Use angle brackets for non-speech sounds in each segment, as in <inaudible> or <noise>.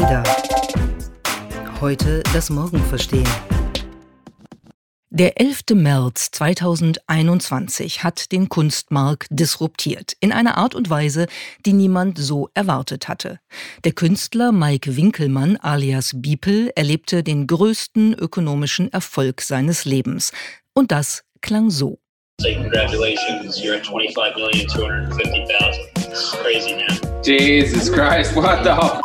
Ada. Heute das Morgen verstehen. Der 11. März 2021 hat den Kunstmarkt disruptiert, in einer Art und Weise, die niemand so erwartet hatte. Der Künstler Mike Winkelmann alias Biepel erlebte den größten ökonomischen Erfolg seines Lebens. Und das klang so. Say congratulations, you're at 25,250,000. Crazy man. Jesus Christ, what the f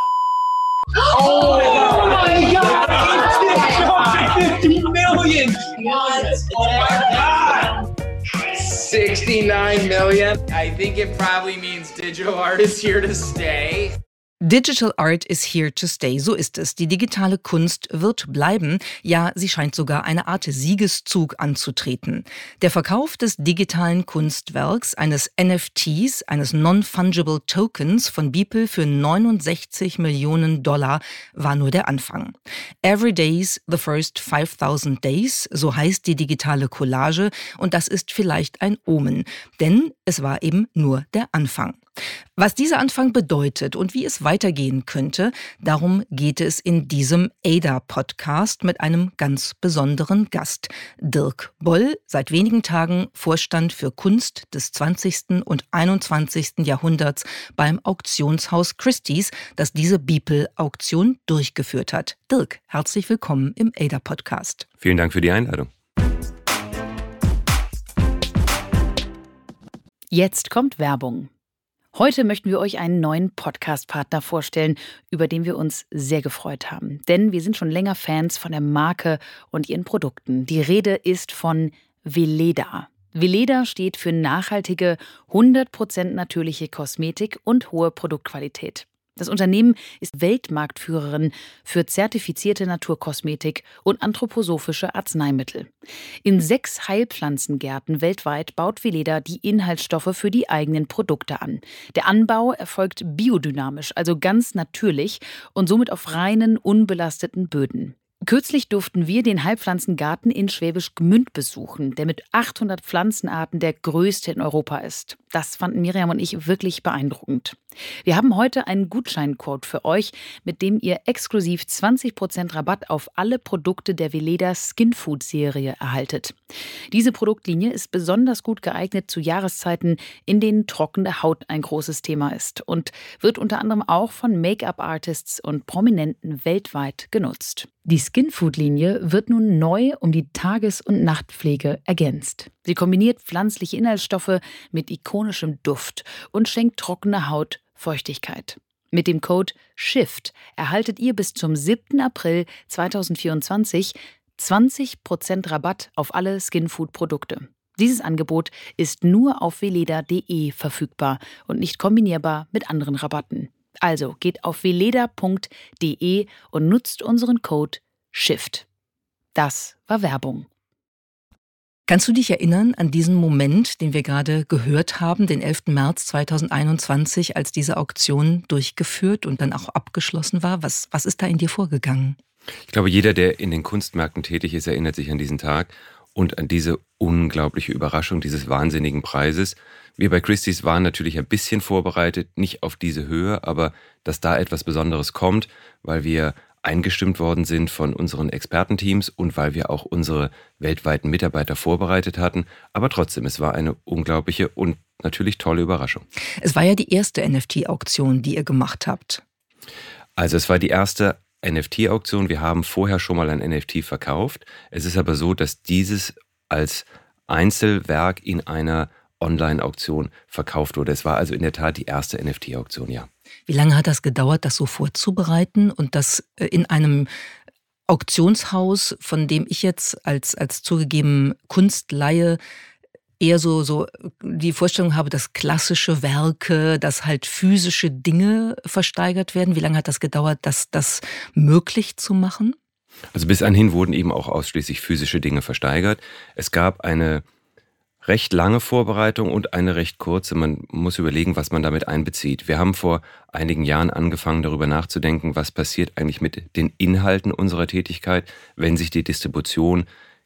Oh, oh my god! god! 50 million! What? Oh my god! 69 million. I think it probably means digital art is here to stay. Digital Art is here to stay. So ist es. Die digitale Kunst wird bleiben. Ja, sie scheint sogar eine Art Siegeszug anzutreten. Der Verkauf des digitalen Kunstwerks, eines NFTs, eines Non-Fungible Tokens von Beeple für 69 Millionen Dollar war nur der Anfang. Every Day's The First 5000 Days, so heißt die digitale Collage und das ist vielleicht ein Omen, denn es war eben nur der Anfang. Was dieser Anfang bedeutet und wie es weitergehen könnte, darum geht es in diesem ADA-Podcast mit einem ganz besonderen Gast. Dirk Boll, seit wenigen Tagen Vorstand für Kunst des 20. und 21. Jahrhunderts beim Auktionshaus Christie's, das diese Beeple-Auktion durchgeführt hat. Dirk, herzlich willkommen im ADA-Podcast. Vielen Dank für die Einladung. Jetzt kommt Werbung. Heute möchten wir euch einen neuen Podcast-Partner vorstellen, über den wir uns sehr gefreut haben. Denn wir sind schon länger Fans von der Marke und ihren Produkten. Die Rede ist von Veleda. Veleda steht für nachhaltige, 100% natürliche Kosmetik und hohe Produktqualität. Das Unternehmen ist Weltmarktführerin für zertifizierte Naturkosmetik und anthroposophische Arzneimittel. In sechs Heilpflanzengärten weltweit baut Veleda die Inhaltsstoffe für die eigenen Produkte an. Der Anbau erfolgt biodynamisch, also ganz natürlich und somit auf reinen, unbelasteten Böden. Kürzlich durften wir den Heilpflanzengarten in Schwäbisch Gmünd besuchen, der mit 800 Pflanzenarten der größte in Europa ist. Das fanden Miriam und ich wirklich beeindruckend. Wir haben heute einen Gutscheincode für euch, mit dem ihr exklusiv 20% Rabatt auf alle Produkte der Veleda Skin Food Serie erhaltet. Diese Produktlinie ist besonders gut geeignet zu Jahreszeiten, in denen trockene Haut ein großes Thema ist und wird unter anderem auch von Make-up-Artists und Prominenten weltweit genutzt. Die Skin Food Linie wird nun neu um die Tages- und Nachtpflege ergänzt. Sie kombiniert pflanzliche Inhaltsstoffe mit ikonischem Duft und schenkt trockene Haut Feuchtigkeit. Mit dem Code SHIFT erhaltet ihr bis zum 7. April 2024 20% Rabatt auf alle Skinfood-Produkte. Dieses Angebot ist nur auf veleda.de verfügbar und nicht kombinierbar mit anderen Rabatten. Also geht auf veleda.de und nutzt unseren Code SHIFT. Das war Werbung. Kannst du dich erinnern an diesen Moment, den wir gerade gehört haben, den 11. März 2021, als diese Auktion durchgeführt und dann auch abgeschlossen war? Was, was ist da in dir vorgegangen? Ich glaube, jeder, der in den Kunstmärkten tätig ist, erinnert sich an diesen Tag und an diese unglaubliche Überraschung dieses wahnsinnigen Preises. Wir bei Christie's waren natürlich ein bisschen vorbereitet, nicht auf diese Höhe, aber dass da etwas Besonderes kommt, weil wir eingestimmt worden sind von unseren Expertenteams und weil wir auch unsere weltweiten Mitarbeiter vorbereitet hatten. Aber trotzdem, es war eine unglaubliche und natürlich tolle Überraschung. Es war ja die erste NFT-Auktion, die ihr gemacht habt. Also es war die erste NFT-Auktion. Wir haben vorher schon mal ein NFT verkauft. Es ist aber so, dass dieses als Einzelwerk in einer Online-Auktion verkauft wurde. Es war also in der Tat die erste NFT-Auktion, ja. Wie lange hat das gedauert, das so vorzubereiten und das äh, in einem Auktionshaus, von dem ich jetzt als, als zugegeben Kunstleihe eher so, so die Vorstellung habe, dass klassische Werke, dass halt physische Dinge versteigert werden. Wie lange hat das gedauert, das, das möglich zu machen? Also bis anhin wurden eben auch ausschließlich physische Dinge versteigert. Es gab eine recht lange Vorbereitung und eine recht kurze. Man muss überlegen, was man damit einbezieht. Wir haben vor einigen Jahren angefangen, darüber nachzudenken, was passiert eigentlich mit den Inhalten unserer Tätigkeit, wenn sich die Distribution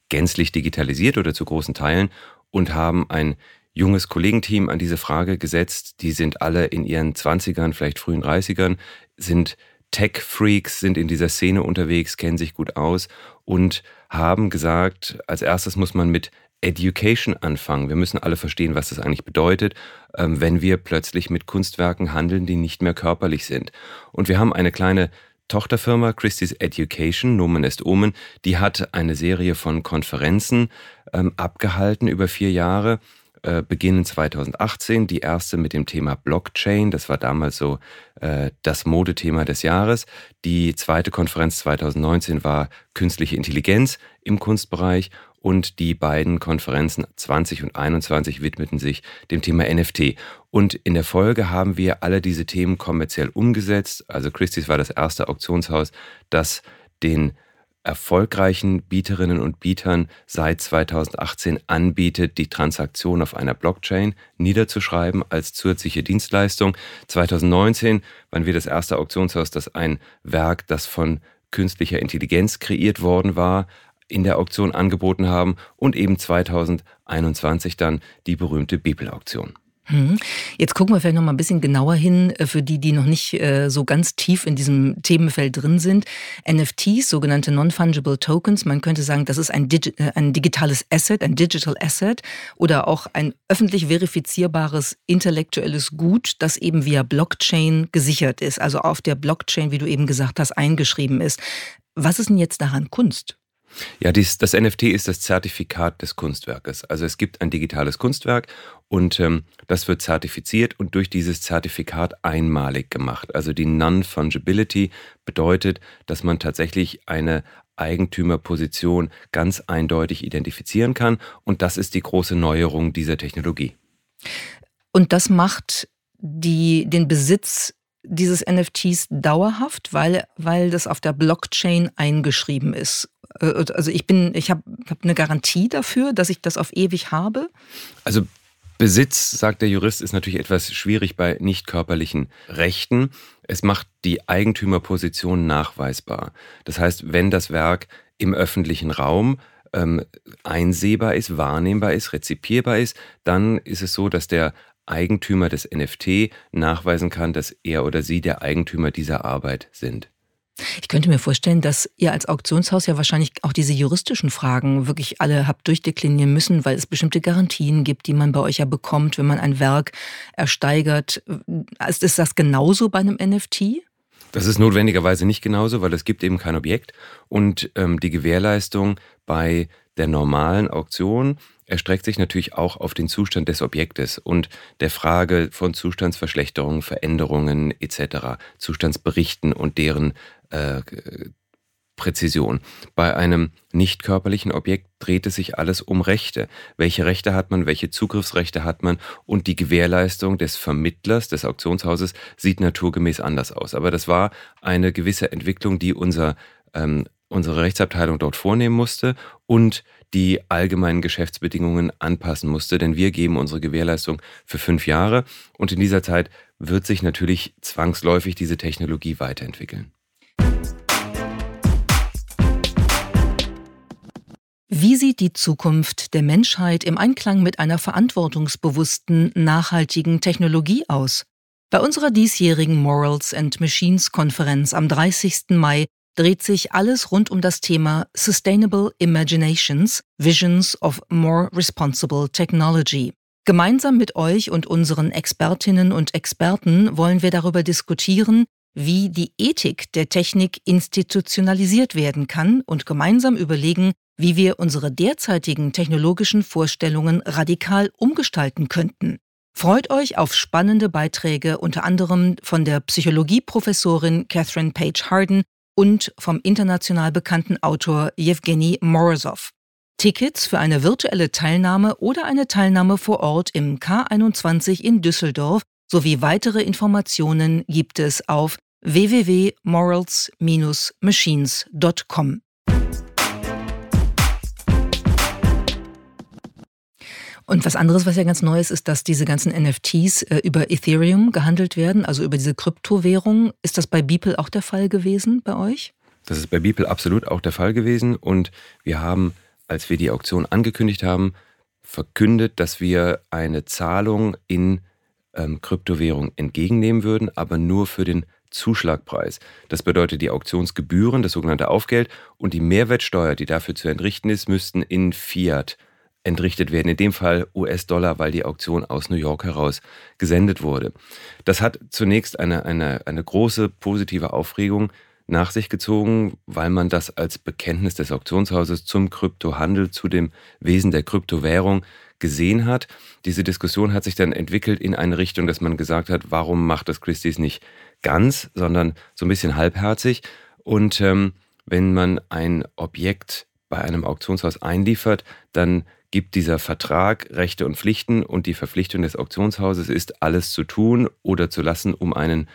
gänzlich digitalisiert oder zu großen Teilen und haben ein junges Kollegenteam an diese Frage gesetzt. Die sind alle in ihren Zwanzigern, vielleicht frühen Dreißigern, sind Tech-Freaks sind in dieser Szene unterwegs, kennen sich gut aus und haben gesagt, als erstes muss man mit Education anfangen. Wir müssen alle verstehen, was das eigentlich bedeutet, ähm, wenn wir plötzlich mit Kunstwerken handeln, die nicht mehr körperlich sind. Und wir haben eine kleine Tochterfirma Christie's Education, Nomen est Omen, die hat eine Serie von Konferenzen ähm, abgehalten über vier Jahre äh, beginnen 2018, die erste mit dem Thema Blockchain. Das war damals so äh, das Modethema des Jahres. Die zweite Konferenz 2019 war künstliche Intelligenz im Kunstbereich und die beiden Konferenzen 20 und 21 widmeten sich dem Thema NFT. Und in der Folge haben wir alle diese Themen kommerziell umgesetzt. Also Christie's war das erste Auktionshaus, das den erfolgreichen Bieterinnen und Bietern seit 2018 anbietet, die Transaktion auf einer Blockchain niederzuschreiben als zusätzliche Dienstleistung. 2019 waren wir das erste Auktionshaus, das ein Werk, das von künstlicher Intelligenz kreiert worden war, in der Auktion angeboten haben und eben 2021 dann die berühmte Bibelauktion. Hm. Jetzt gucken wir vielleicht noch mal ein bisschen genauer hin äh, für die, die noch nicht äh, so ganz tief in diesem Themenfeld drin sind. NFTs, sogenannte Non-Fungible Tokens, man könnte sagen, das ist ein, Digi äh, ein digitales Asset, ein Digital Asset oder auch ein öffentlich verifizierbares intellektuelles Gut, das eben via Blockchain gesichert ist, also auf der Blockchain, wie du eben gesagt hast, eingeschrieben ist. Was ist denn jetzt daran Kunst? Ja, dies, das NFT ist das Zertifikat des Kunstwerkes. Also es gibt ein digitales Kunstwerk und ähm, das wird zertifiziert und durch dieses Zertifikat einmalig gemacht. Also die Non-Fungibility bedeutet, dass man tatsächlich eine Eigentümerposition ganz eindeutig identifizieren kann und das ist die große Neuerung dieser Technologie. Und das macht die, den Besitz dieses NFTs dauerhaft, weil, weil das auf der Blockchain eingeschrieben ist. Äh, also ich bin, ich habe hab eine Garantie dafür, dass ich das auf ewig habe. Also Besitz, sagt der Jurist, ist natürlich etwas schwierig bei nicht körperlichen Rechten. Es macht die Eigentümerposition nachweisbar. Das heißt, wenn das Werk im öffentlichen Raum ähm, einsehbar ist, wahrnehmbar ist, rezipierbar ist, dann ist es so, dass der Eigentümer des NFT nachweisen kann, dass er oder sie der Eigentümer dieser Arbeit sind. Ich könnte mir vorstellen, dass ihr als Auktionshaus ja wahrscheinlich auch diese juristischen Fragen wirklich alle habt durchdeklinieren müssen, weil es bestimmte Garantien gibt, die man bei euch ja bekommt, wenn man ein Werk ersteigert. Ist das genauso bei einem NFT? Das ist notwendigerweise nicht genauso, weil es gibt eben kein Objekt und ähm, die Gewährleistung bei der normalen Auktion erstreckt sich natürlich auch auf den Zustand des Objektes und der Frage von Zustandsverschlechterungen, Veränderungen etc., Zustandsberichten und deren äh, Präzision. Bei einem nicht körperlichen Objekt dreht es sich alles um Rechte. Welche Rechte hat man, welche Zugriffsrechte hat man und die Gewährleistung des Vermittlers, des Auktionshauses sieht naturgemäß anders aus. Aber das war eine gewisse Entwicklung, die unser, ähm, unsere Rechtsabteilung dort vornehmen musste und die allgemeinen Geschäftsbedingungen anpassen musste, denn wir geben unsere Gewährleistung für fünf Jahre und in dieser Zeit wird sich natürlich zwangsläufig diese Technologie weiterentwickeln. Wie sieht die Zukunft der Menschheit im Einklang mit einer verantwortungsbewussten, nachhaltigen Technologie aus? Bei unserer diesjährigen Morals and Machines Konferenz am 30. Mai dreht sich alles rund um das Thema Sustainable Imaginations, Visions of More Responsible Technology. Gemeinsam mit euch und unseren Expertinnen und Experten wollen wir darüber diskutieren, wie die Ethik der Technik institutionalisiert werden kann und gemeinsam überlegen, wie wir unsere derzeitigen technologischen Vorstellungen radikal umgestalten könnten. Freut euch auf spannende Beiträge unter anderem von der Psychologieprofessorin Catherine Page Harden und vom international bekannten Autor Jewgeni Morozov. Tickets für eine virtuelle Teilnahme oder eine Teilnahme vor Ort im K21 in Düsseldorf sowie weitere Informationen gibt es auf www.morals-machines.com. Und was anderes, was ja ganz neu ist, ist, dass diese ganzen NFTs äh, über Ethereum gehandelt werden, also über diese Kryptowährung. Ist das bei Beeple auch der Fall gewesen bei euch? Das ist bei Beeple absolut auch der Fall gewesen. Und wir haben, als wir die Auktion angekündigt haben, verkündet, dass wir eine Zahlung in ähm, Kryptowährung entgegennehmen würden, aber nur für den Zuschlagpreis. Das bedeutet die Auktionsgebühren, das sogenannte Aufgeld und die Mehrwertsteuer, die dafür zu entrichten ist, müssten in Fiat entrichtet werden. In dem Fall US-Dollar, weil die Auktion aus New York heraus gesendet wurde. Das hat zunächst eine, eine, eine große positive Aufregung nach sich gezogen, weil man das als Bekenntnis des Auktionshauses zum Kryptohandel, zu dem Wesen der Kryptowährung gesehen hat. Diese Diskussion hat sich dann entwickelt in eine Richtung, dass man gesagt hat, warum macht das Christie's nicht ganz, sondern so ein bisschen halbherzig. Und ähm, wenn man ein Objekt bei einem Auktionshaus einliefert, dann gibt dieser Vertrag Rechte und Pflichten und die Verpflichtung des Auktionshauses ist, alles zu tun oder zu lassen, um einen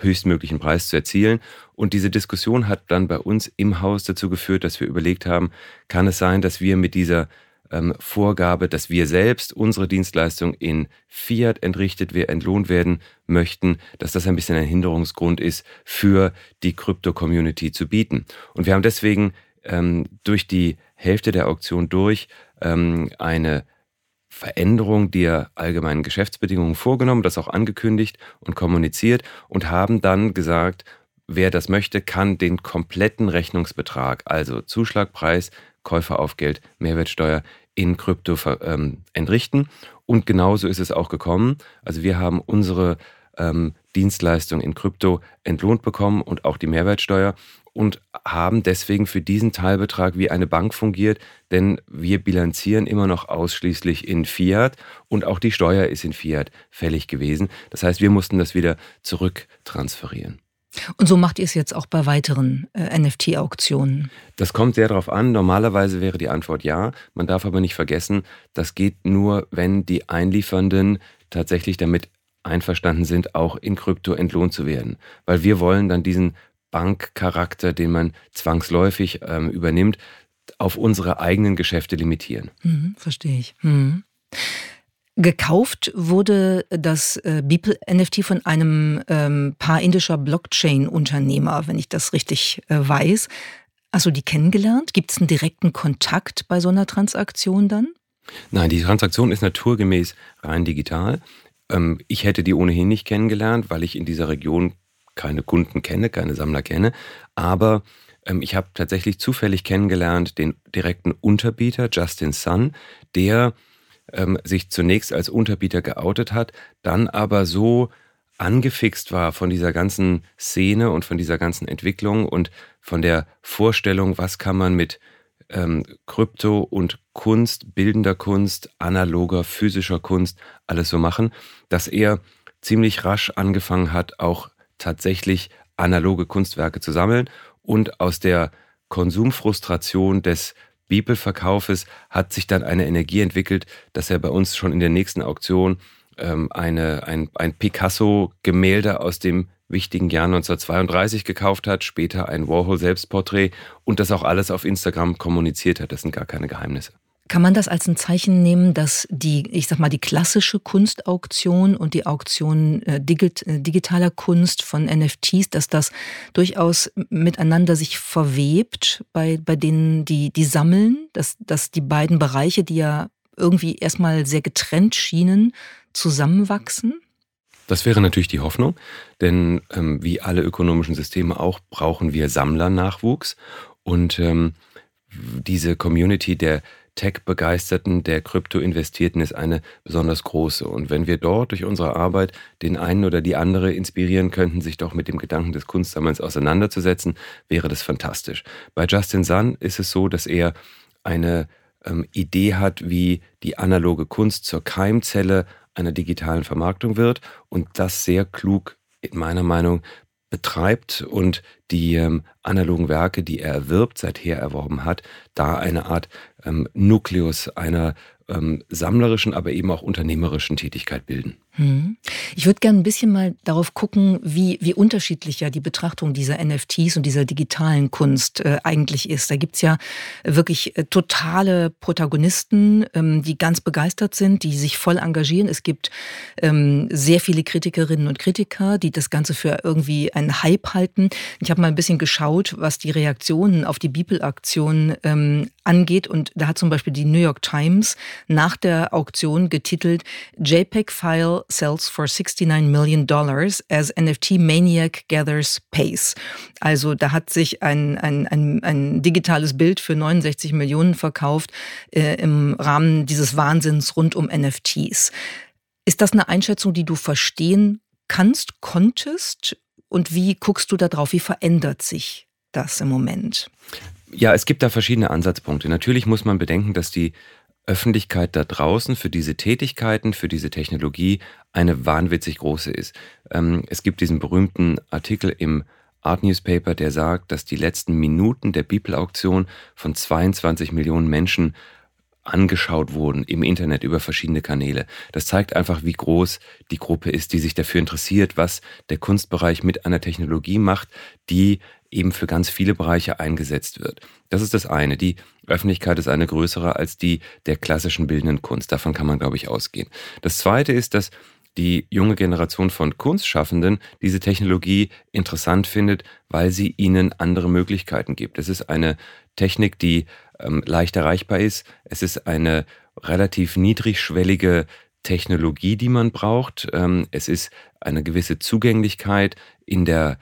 höchstmöglichen Preis zu erzielen. Und diese Diskussion hat dann bei uns im Haus dazu geführt, dass wir überlegt haben, kann es sein, dass wir mit dieser ähm, Vorgabe, dass wir selbst unsere Dienstleistung in Fiat entrichtet, wir entlohnt werden möchten, dass das ein bisschen ein Hinderungsgrund ist, für die Krypto-Community zu bieten. Und wir haben deswegen ähm, durch die Hälfte der Auktion durch ähm, eine Veränderung der allgemeinen Geschäftsbedingungen vorgenommen, das auch angekündigt und kommuniziert und haben dann gesagt, wer das möchte, kann den kompletten Rechnungsbetrag, also Zuschlagpreis, Käuferaufgeld, Mehrwertsteuer in Krypto ähm, entrichten. Und genauso ist es auch gekommen. Also wir haben unsere ähm, Dienstleistung in Krypto entlohnt bekommen und auch die Mehrwertsteuer und haben deswegen für diesen Teilbetrag wie eine Bank fungiert, denn wir bilanzieren immer noch ausschließlich in Fiat und auch die Steuer ist in Fiat fällig gewesen. Das heißt, wir mussten das wieder zurücktransferieren. Und so macht ihr es jetzt auch bei weiteren äh, NFT-Auktionen? Das kommt sehr darauf an. Normalerweise wäre die Antwort ja. Man darf aber nicht vergessen, das geht nur, wenn die Einliefernden tatsächlich damit einverstanden sind, auch in Krypto entlohnt zu werden. Weil wir wollen dann diesen Bankcharakter, den man zwangsläufig ähm, übernimmt, auf unsere eigenen Geschäfte limitieren. Mhm, verstehe ich. Mhm. Gekauft wurde das äh, Beeple NFT von einem ähm, Paar indischer Blockchain-Unternehmer, wenn ich das richtig äh, weiß. Hast du die kennengelernt? Gibt es einen direkten Kontakt bei so einer Transaktion dann? Nein, die Transaktion ist naturgemäß rein digital. Ähm, ich hätte die ohnehin nicht kennengelernt, weil ich in dieser Region keine Kunden kenne, keine Sammler kenne. Aber ähm, ich habe tatsächlich zufällig kennengelernt den direkten Unterbieter, Justin Sun, der ähm, sich zunächst als Unterbieter geoutet hat, dann aber so angefixt war von dieser ganzen Szene und von dieser ganzen Entwicklung und von der Vorstellung, was kann man mit ähm, Krypto und Kunst, bildender Kunst, analoger, physischer Kunst alles so machen, dass er ziemlich rasch angefangen hat, auch tatsächlich analoge Kunstwerke zu sammeln und aus der Konsumfrustration des Bibelverkaufes hat sich dann eine Energie entwickelt, dass er bei uns schon in der nächsten Auktion ähm, eine, ein, ein Picasso-Gemälde aus dem wichtigen Jahr 1932 gekauft hat, später ein Warhol-Selbstporträt und das auch alles auf Instagram kommuniziert hat. Das sind gar keine Geheimnisse. Kann man das als ein Zeichen nehmen, dass die, ich sag mal, die klassische Kunstauktion und die Auktion äh, digit, äh, digitaler Kunst von NFTs, dass das durchaus miteinander sich verwebt bei, bei denen, die, die sammeln, dass, dass die beiden Bereiche, die ja irgendwie erstmal sehr getrennt schienen, zusammenwachsen? Das wäre natürlich die Hoffnung, denn ähm, wie alle ökonomischen Systeme auch brauchen wir Sammlernachwuchs und ähm, diese Community der Tech-Begeisterten, der Krypto-Investierten ist eine besonders große. Und wenn wir dort durch unsere Arbeit den einen oder die andere inspirieren könnten, sich doch mit dem Gedanken des Kunstsammelns auseinanderzusetzen, wäre das fantastisch. Bei Justin Sun ist es so, dass er eine ähm, Idee hat, wie die analoge Kunst zur Keimzelle einer digitalen Vermarktung wird und das sehr klug in meiner Meinung betreibt und die ähm, analogen Werke, die er erwirbt, seither erworben hat, da eine Art ähm, Nukleus einer ähm, sammlerischen, aber eben auch unternehmerischen Tätigkeit bilden. Hm. Ich würde gerne ein bisschen mal darauf gucken, wie, wie unterschiedlich ja die Betrachtung dieser NFTs und dieser digitalen Kunst äh, eigentlich ist. Da gibt's ja wirklich äh, totale Protagonisten, ähm, die ganz begeistert sind, die sich voll engagieren. Es gibt ähm, sehr viele Kritikerinnen und Kritiker, die das Ganze für irgendwie einen Hype halten. Ich habe mal ein bisschen geschaut, was die Reaktionen auf die Beeple-Aktion ähm, angeht. Und da hat zum Beispiel die New York Times nach der Auktion getitelt JPEG-File sells for 69 million dollars as NFT Maniac gathers pace. Also da hat sich ein, ein, ein, ein digitales Bild für 69 Millionen verkauft äh, im Rahmen dieses Wahnsinns rund um NFTs. Ist das eine Einschätzung, die du verstehen kannst, konntest? Und wie guckst du da drauf? Wie verändert sich das im Moment? Ja, es gibt da verschiedene Ansatzpunkte. Natürlich muss man bedenken, dass die Öffentlichkeit da draußen für diese Tätigkeiten, für diese Technologie eine wahnwitzig große ist. Ähm, es gibt diesen berühmten Artikel im Art Newspaper, der sagt, dass die letzten Minuten der Beeple-Auktion von 22 Millionen Menschen angeschaut wurden im Internet über verschiedene Kanäle. Das zeigt einfach, wie groß die Gruppe ist, die sich dafür interessiert, was der Kunstbereich mit einer Technologie macht, die eben für ganz viele Bereiche eingesetzt wird. Das ist das eine. Die Öffentlichkeit ist eine größere als die der klassischen bildenden Kunst. Davon kann man, glaube ich, ausgehen. Das zweite ist, dass die junge Generation von Kunstschaffenden diese Technologie interessant findet, weil sie ihnen andere Möglichkeiten gibt. Es ist eine Technik, die ähm, leicht erreichbar ist. Es ist eine relativ niedrigschwellige Technologie, die man braucht. Ähm, es ist eine gewisse Zugänglichkeit in der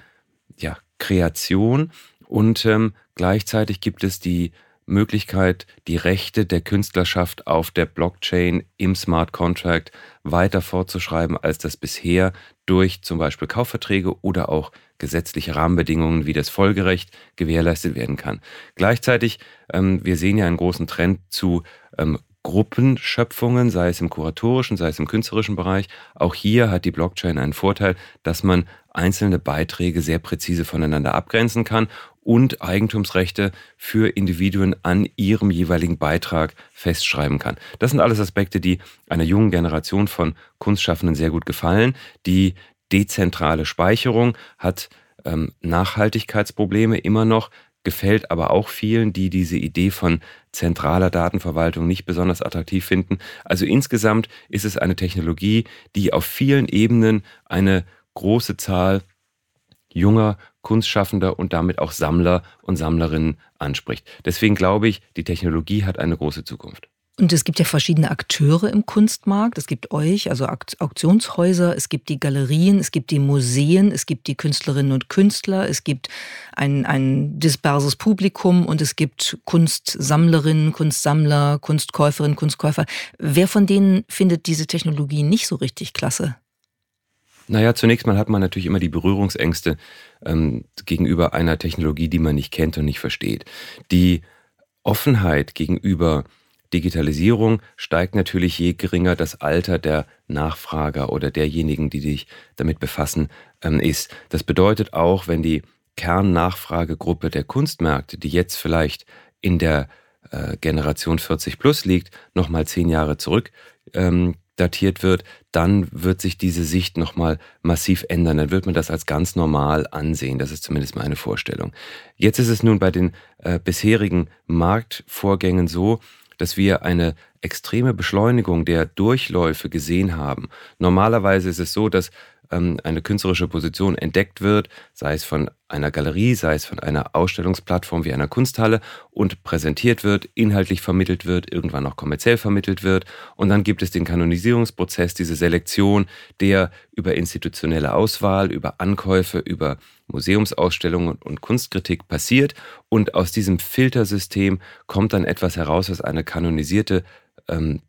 ja, Kreation und ähm, gleichzeitig gibt es die Möglichkeit, die Rechte der Künstlerschaft auf der Blockchain im Smart Contract weiter fortzuschreiben, als das bisher durch zum Beispiel Kaufverträge oder auch gesetzliche Rahmenbedingungen wie das Folgerecht gewährleistet werden kann. Gleichzeitig, ähm, wir sehen ja einen großen Trend zu ähm, Gruppenschöpfungen, sei es im kuratorischen, sei es im künstlerischen Bereich. Auch hier hat die Blockchain einen Vorteil, dass man einzelne Beiträge sehr präzise voneinander abgrenzen kann und Eigentumsrechte für Individuen an ihrem jeweiligen Beitrag festschreiben kann. Das sind alles Aspekte, die einer jungen Generation von Kunstschaffenden sehr gut gefallen. Die dezentrale Speicherung hat ähm, Nachhaltigkeitsprobleme immer noch, gefällt aber auch vielen, die diese Idee von zentraler Datenverwaltung nicht besonders attraktiv finden. Also insgesamt ist es eine Technologie, die auf vielen Ebenen eine große Zahl junger Kunstschaffender und damit auch Sammler und Sammlerinnen anspricht. Deswegen glaube ich, die Technologie hat eine große Zukunft. Und es gibt ja verschiedene Akteure im Kunstmarkt. Es gibt euch, also Auktionshäuser, es gibt die Galerien, es gibt die Museen, es gibt die Künstlerinnen und Künstler, es gibt ein, ein disperses Publikum und es gibt Kunstsammlerinnen, Kunstsammler, Kunstkäuferinnen, Kunstkäufer. Wer von denen findet diese Technologie nicht so richtig klasse? Naja, zunächst mal hat man natürlich immer die Berührungsängste ähm, gegenüber einer Technologie, die man nicht kennt und nicht versteht. Die Offenheit gegenüber Digitalisierung steigt natürlich, je geringer das Alter der Nachfrager oder derjenigen, die sich damit befassen, ähm, ist. Das bedeutet auch, wenn die Kernnachfragegruppe der Kunstmärkte, die jetzt vielleicht in der äh, Generation 40 plus liegt, nochmal zehn Jahre zurück ähm, datiert wird, dann wird sich diese Sicht nochmal massiv ändern. Dann wird man das als ganz normal ansehen. Das ist zumindest meine Vorstellung. Jetzt ist es nun bei den äh, bisherigen Marktvorgängen so, dass wir eine extreme Beschleunigung der Durchläufe gesehen haben. Normalerweise ist es so, dass eine künstlerische Position entdeckt wird, sei es von einer Galerie, sei es von einer Ausstellungsplattform wie einer Kunsthalle und präsentiert wird, inhaltlich vermittelt wird, irgendwann auch kommerziell vermittelt wird. Und dann gibt es den Kanonisierungsprozess, diese Selektion, der über institutionelle Auswahl, über Ankäufe, über Museumsausstellungen und Kunstkritik passiert. Und aus diesem Filtersystem kommt dann etwas heraus, was eine kanonisierte ähm,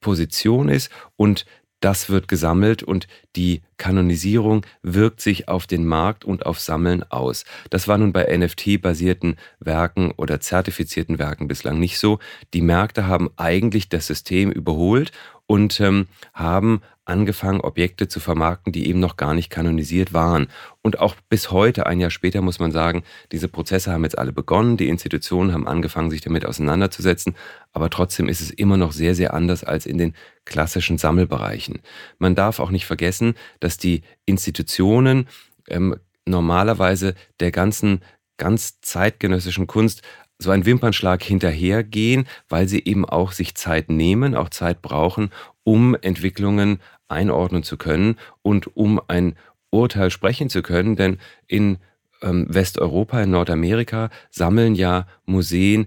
Position ist und das wird gesammelt und die Kanonisierung wirkt sich auf den Markt und auf Sammeln aus. Das war nun bei NFT-basierten Werken oder zertifizierten Werken bislang nicht so. Die Märkte haben eigentlich das System überholt und ähm, haben angefangen, Objekte zu vermarkten, die eben noch gar nicht kanonisiert waren. Und auch bis heute, ein Jahr später, muss man sagen, diese Prozesse haben jetzt alle begonnen, die Institutionen haben angefangen, sich damit auseinanderzusetzen, aber trotzdem ist es immer noch sehr, sehr anders als in den klassischen Sammelbereichen. Man darf auch nicht vergessen, dass die Institutionen ähm, normalerweise der ganzen ganz zeitgenössischen Kunst so einen Wimpernschlag hinterhergehen, weil sie eben auch sich Zeit nehmen, auch Zeit brauchen, um Entwicklungen einordnen zu können und um ein Urteil sprechen zu können. Denn in ähm, Westeuropa, in Nordamerika sammeln ja Museen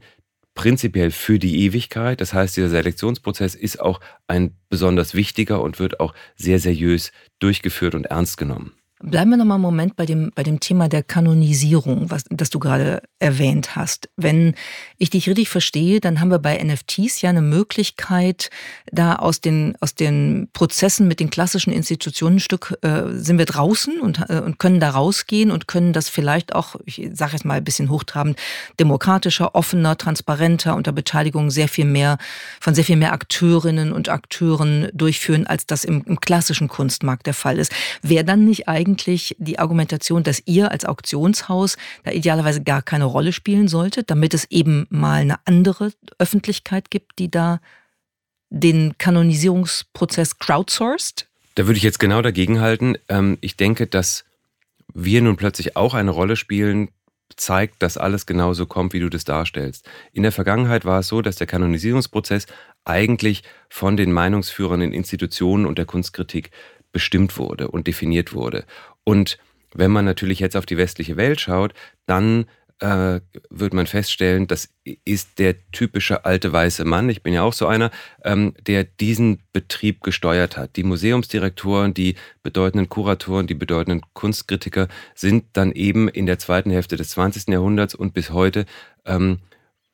prinzipiell für die Ewigkeit. Das heißt, dieser Selektionsprozess ist auch ein besonders wichtiger und wird auch sehr seriös durchgeführt und ernst genommen. Bleiben wir noch mal einen Moment bei dem, bei dem Thema der Kanonisierung, was, das du gerade erwähnt hast. Wenn ich dich richtig verstehe, dann haben wir bei NFTs ja eine Möglichkeit, da aus den, aus den Prozessen mit den klassischen Institutionen ein Stück äh, sind wir draußen und, äh, und können da rausgehen und können das vielleicht auch, ich sage jetzt mal ein bisschen hochtrabend, demokratischer, offener, transparenter, unter Beteiligung sehr viel mehr, von sehr viel mehr Akteurinnen und Akteuren durchführen, als das im, im klassischen Kunstmarkt der Fall ist. Wäre dann nicht eigentlich eigentlich die Argumentation, dass ihr als Auktionshaus da idealerweise gar keine Rolle spielen solltet, damit es eben mal eine andere Öffentlichkeit gibt, die da den Kanonisierungsprozess crowdsourced? Da würde ich jetzt genau dagegen halten. Ähm, ich denke, dass wir nun plötzlich auch eine Rolle spielen, zeigt, dass alles genauso kommt, wie du das darstellst. In der Vergangenheit war es so, dass der Kanonisierungsprozess eigentlich von den Meinungsführern in Institutionen und der Kunstkritik bestimmt wurde und definiert wurde. Und wenn man natürlich jetzt auf die westliche Welt schaut, dann äh, wird man feststellen, das ist der typische alte weiße Mann, ich bin ja auch so einer, ähm, der diesen Betrieb gesteuert hat. Die Museumsdirektoren, die bedeutenden Kuratoren, die bedeutenden Kunstkritiker sind dann eben in der zweiten Hälfte des 20. Jahrhunderts und bis heute ähm,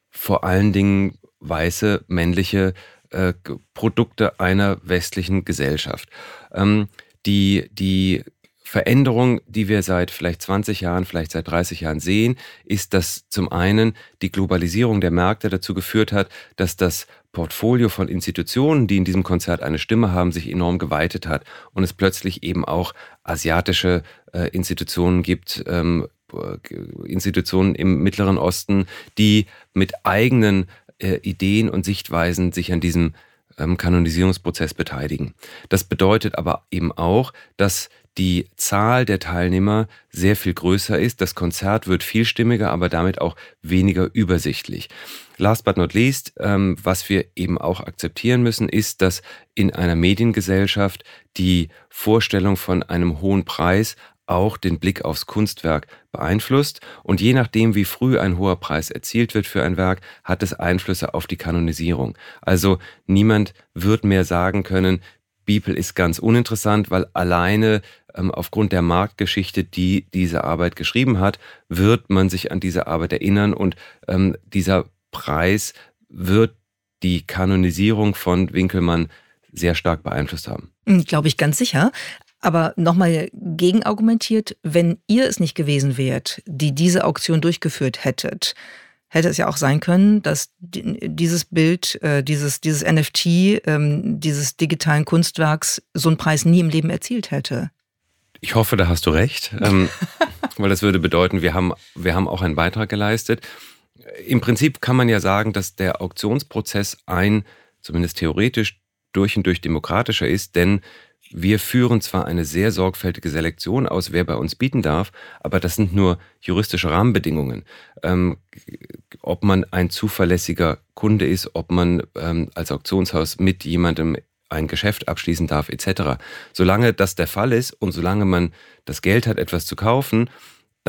vor allen Dingen weiße männliche äh, Produkte einer westlichen Gesellschaft. Ähm, die, die Veränderung, die wir seit vielleicht 20 Jahren, vielleicht seit 30 Jahren sehen, ist, dass zum einen die Globalisierung der Märkte dazu geführt hat, dass das Portfolio von Institutionen, die in diesem Konzert eine Stimme haben, sich enorm geweitet hat und es plötzlich eben auch asiatische äh, Institutionen gibt, ähm, äh, Institutionen im Mittleren Osten, die mit eigenen äh, Ideen und Sichtweisen sich an diesem ähm, Kanonisierungsprozess beteiligen. Das bedeutet aber eben auch, dass die Zahl der Teilnehmer sehr viel größer ist. Das Konzert wird vielstimmiger, aber damit auch weniger übersichtlich. Last but not least, ähm, was wir eben auch akzeptieren müssen, ist, dass in einer Mediengesellschaft die Vorstellung von einem hohen Preis auch den Blick aufs Kunstwerk beeinflusst. Und je nachdem, wie früh ein hoher Preis erzielt wird für ein Werk, hat es Einflüsse auf die Kanonisierung. Also niemand wird mehr sagen können, Bibel ist ganz uninteressant, weil alleine ähm, aufgrund der Marktgeschichte, die diese Arbeit geschrieben hat, wird man sich an diese Arbeit erinnern und ähm, dieser Preis wird die Kanonisierung von Winkelmann sehr stark beeinflusst haben. Hm, glaube ich ganz sicher. Aber nochmal gegenargumentiert, wenn ihr es nicht gewesen wärt, die diese Auktion durchgeführt hättet, hätte es ja auch sein können, dass dieses Bild, äh, dieses, dieses NFT, ähm, dieses digitalen Kunstwerks so einen Preis nie im Leben erzielt hätte. Ich hoffe, da hast du recht, ähm, <laughs> weil das würde bedeuten, wir haben, wir haben auch einen Beitrag geleistet. Im Prinzip kann man ja sagen, dass der Auktionsprozess ein, zumindest theoretisch, durch und durch demokratischer ist, denn wir führen zwar eine sehr sorgfältige Selektion aus, wer bei uns bieten darf, aber das sind nur juristische Rahmenbedingungen. Ähm, ob man ein zuverlässiger Kunde ist, ob man ähm, als Auktionshaus mit jemandem ein Geschäft abschließen darf, etc. Solange das der Fall ist und solange man das Geld hat, etwas zu kaufen,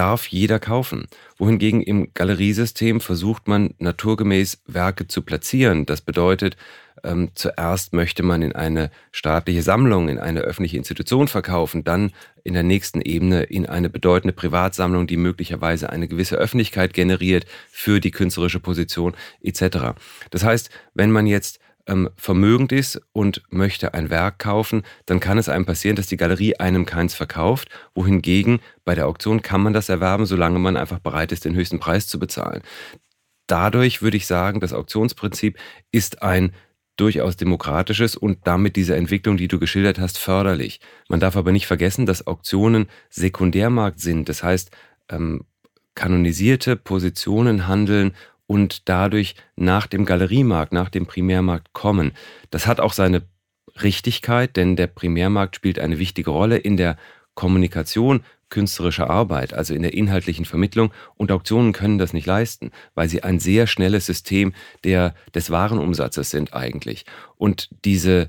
darf jeder kaufen. Wohingegen im Galeriesystem versucht man naturgemäß Werke zu platzieren. Das bedeutet, ähm, zuerst möchte man in eine staatliche Sammlung, in eine öffentliche Institution verkaufen, dann in der nächsten Ebene in eine bedeutende Privatsammlung, die möglicherweise eine gewisse Öffentlichkeit generiert für die künstlerische Position etc. Das heißt, wenn man jetzt ähm, vermögend ist und möchte ein Werk kaufen, dann kann es einem passieren, dass die Galerie einem keins verkauft, wohingegen bei der Auktion kann man das erwerben, solange man einfach bereit ist, den höchsten Preis zu bezahlen. Dadurch würde ich sagen, das Auktionsprinzip ist ein durchaus demokratisches und damit diese Entwicklung, die du geschildert hast, förderlich. Man darf aber nicht vergessen, dass Auktionen Sekundärmarkt sind. Das heißt, ähm, kanonisierte Positionen handeln und dadurch nach dem Galeriemarkt, nach dem Primärmarkt kommen. Das hat auch seine Richtigkeit, denn der Primärmarkt spielt eine wichtige Rolle in der Kommunikation künstlerischer Arbeit, also in der inhaltlichen Vermittlung. Und Auktionen können das nicht leisten, weil sie ein sehr schnelles System der, des Warenumsatzes sind eigentlich. Und diese